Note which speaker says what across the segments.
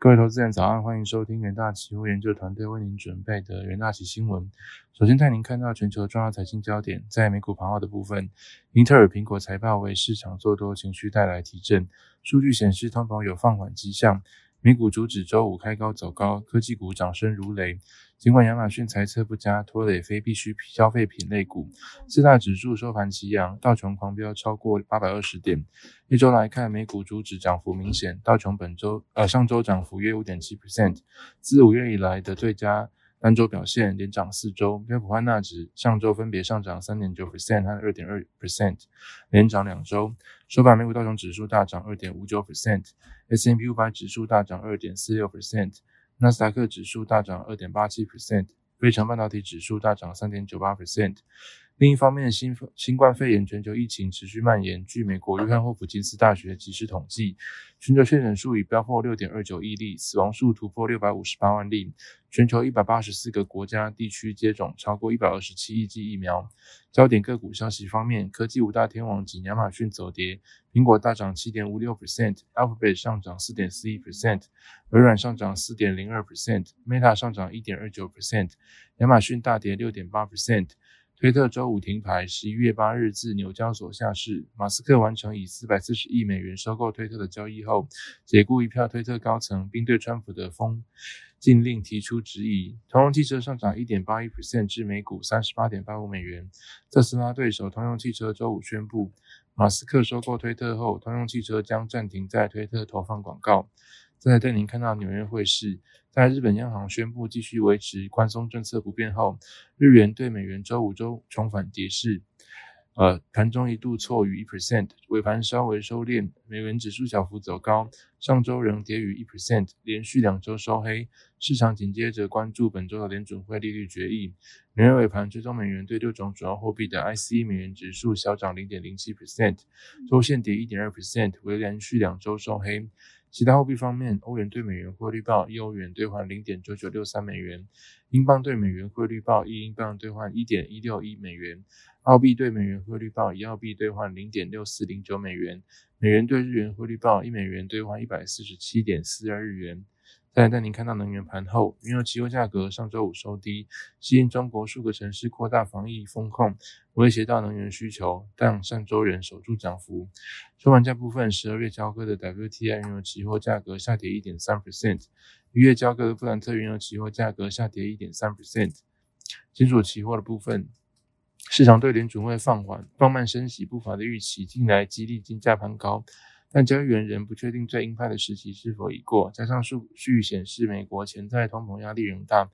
Speaker 1: 各位投资人早安，欢迎收听元大期货研究团队为您准备的元大期新闻。首先带您看到全球重要财经焦点，在美股盘后的部分，英特尔、苹果财报为市场做多情绪带来提振，数据显示通膨有放缓迹象。美股主指周五开高走高，科技股掌声如雷。尽管亚马逊财测不佳，拖累非必需消费品类股，四大指数收盘齐扬，道琼狂飙超过八百二十点。一周来看，美股主指涨幅明显，道琼本周呃上周涨幅约五点七 percent，自五月以来的最佳。单周表现连涨四周，标普汉纳指上周分别上涨三点九 percent 和二点二 percent，连涨两周。收盘，美股道琼指数大涨二点五九 percent，S M P 五百指数大涨二点四六 percent，纳斯达克指数大涨二点八七 percent，非成半导体指数大涨三点九八 percent。另一方面，新新冠肺炎全球疫情持续蔓延。据美国约翰霍普金斯大学及时统计，全球确诊数已飙破六点二九亿例，死亡数突破六百五十八万例。全球一百八十四个国家地区接种超过一百二十七亿剂疫苗。焦点个股消息方面，科技五大天王及亚马逊走跌，苹果大涨七点五六 percent，Alphabet 上涨四点四一 percent，微软上涨四点零二 percent，Meta 上涨一点二九 percent，亚马逊大跌六点八 percent。推特周五停牌，十一月八日自纽交所下市。马斯克完成以四百四十亿美元收购推特的交易后，解雇一票推特高层，并对川普的封禁令提出质疑。通用汽车上涨一点八一 percent 至每股三十八点八五美元。特斯拉对手通用汽车周五宣布，马斯克收购推特后，通用汽车将暂停在推特投放广告。再带您看到纽约汇市，在日本央行宣布继续维持宽松政策不变后，日元对美元周五周重返跌势，呃，盘中一度挫逾一 percent，尾盘稍微收敛，美元指数小幅走高，上周仍跌逾一 percent，连续两周收黑。市场紧接着关注本周的联准会利率决议。纽约尾盘追踪美元对六种主要货币的 ICE 美元指数小涨零点零七 percent，周线跌一点二 percent，为连续两周收黑。其他货币方面，欧元对美元汇率报一欧元兑换零点九九六三美元，英镑对美元汇率报一英镑兑换一点一六一美元，澳币对美元汇率报一澳币兑换零点六四零九美元，美元对日元汇率报一美元兑换一百四十七点四二日元。再带您看到能源盘后，原油期货价格上周五收低，吸引中国数个城市扩大防疫风控，威胁到能源需求，但上周仍守住涨幅。收盘价部分，十二月交割的 WTI 原油期货价格下跌一点三 percent，一月交割的布兰特原油期货价格下跌一点三 percent。金属期货的部分，市场对联准会放缓、放慢升息步伐的预期，近来激励金价攀高。但交易员仍不确定最鹰派的时期是否已过，加上数据显示美国潜在通膨压力仍大，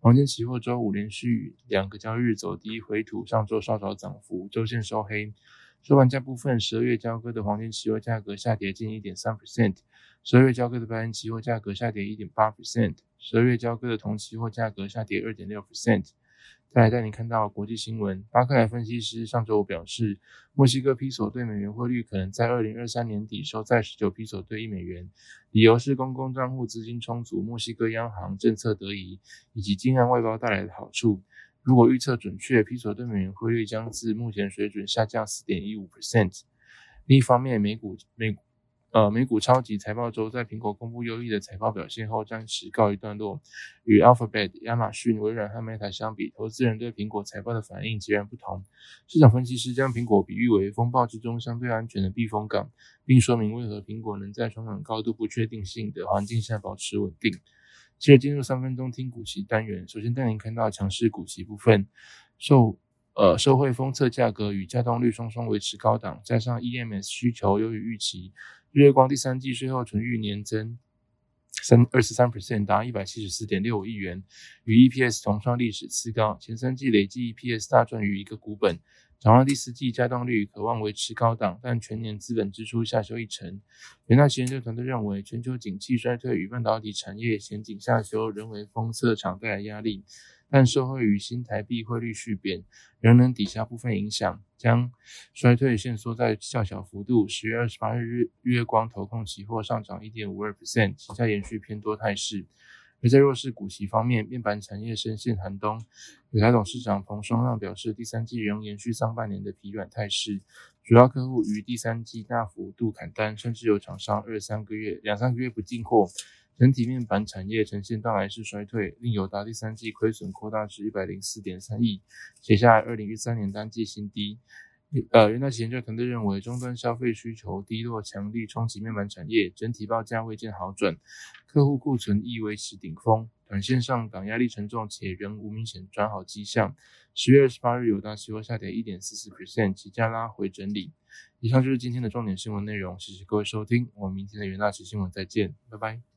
Speaker 1: 黄金期货周五连续两个交易日走低回吐，上周稍早涨幅，周线收黑。收盘价部分，十二月交割的黄金期货价格下跌近一点三 percent，十二月交割的白银期货价格下跌一点八 percent，十二月交割的铜期货价格下跌二点六 percent。再来带您看到国际新闻，巴克莱分析师上周五表示，墨西哥披索对美元汇率可能在二零二三年底收在十九披索兑一美元，理由是公共账户资金充足、墨西哥央行政策得宜以及金岸外包带来的好处。如果预测准确，披索对美元汇率将自目前水准下降四点一五 percent。另一方面，美股美股。呃，美股超级财报周在苹果公布优异的财报表现后，暂时告一段落。与 Alphabet、亚马逊、微软和 Meta 相比，投资人对苹果财报的反应截然不同。市场分析师将苹果比喻为风暴之中相对安全的避风港，并说明为何苹果能在充满高度不确定性的环境下保持稳定。接着进入三分钟听股息单元，首先带您看到强势股息部分，受。呃，社会封测价格与稼动率双双维持高档，加上 EMS 需求优于预期，月光第三季税后纯益年增三二十三 percent，达一百七十四点六五亿元，与 EPS 同创历史次高。前三季累计 EPS 大赚逾一个股本，展望第四季加动率渴望维持高档，但全年资本支出下修一成。元大研究团队认为，全球景气衰退与半导体产业前景下修仍为封测厂带来压力。但受惠于新台币汇率续贬，仍能抵消部分影响，将衰退限缩在较小幅度。十月二十八日，日月光投控期货上涨一点五二 percent，期价延续偏多态势。而在弱势股息方面，面板产业深陷寒冬。有台董事长彭双浪表示，第三季仍延续上半年的疲软态势，主要客户于第三季大幅度砍单，甚至有厂商二三个月、两三个月不进货。整体面板产业呈现断崖式衰退，令友达第三季亏损扩大至一百零四点三亿，写下二零一三年单季新低。呃，元大旗研究团队认为，终端消费需求低落，强力冲击面板产业，整体报价未见好转，客户库存亦维持顶峰，短线上港压力沉重，且仍无明显转好迹象。十月二十八日，友达期货下跌一点四四 percent，起价拉回整理。以上就是今天的重点新闻内容，谢谢各位收听，我们明天的元大旗新闻再见，拜拜。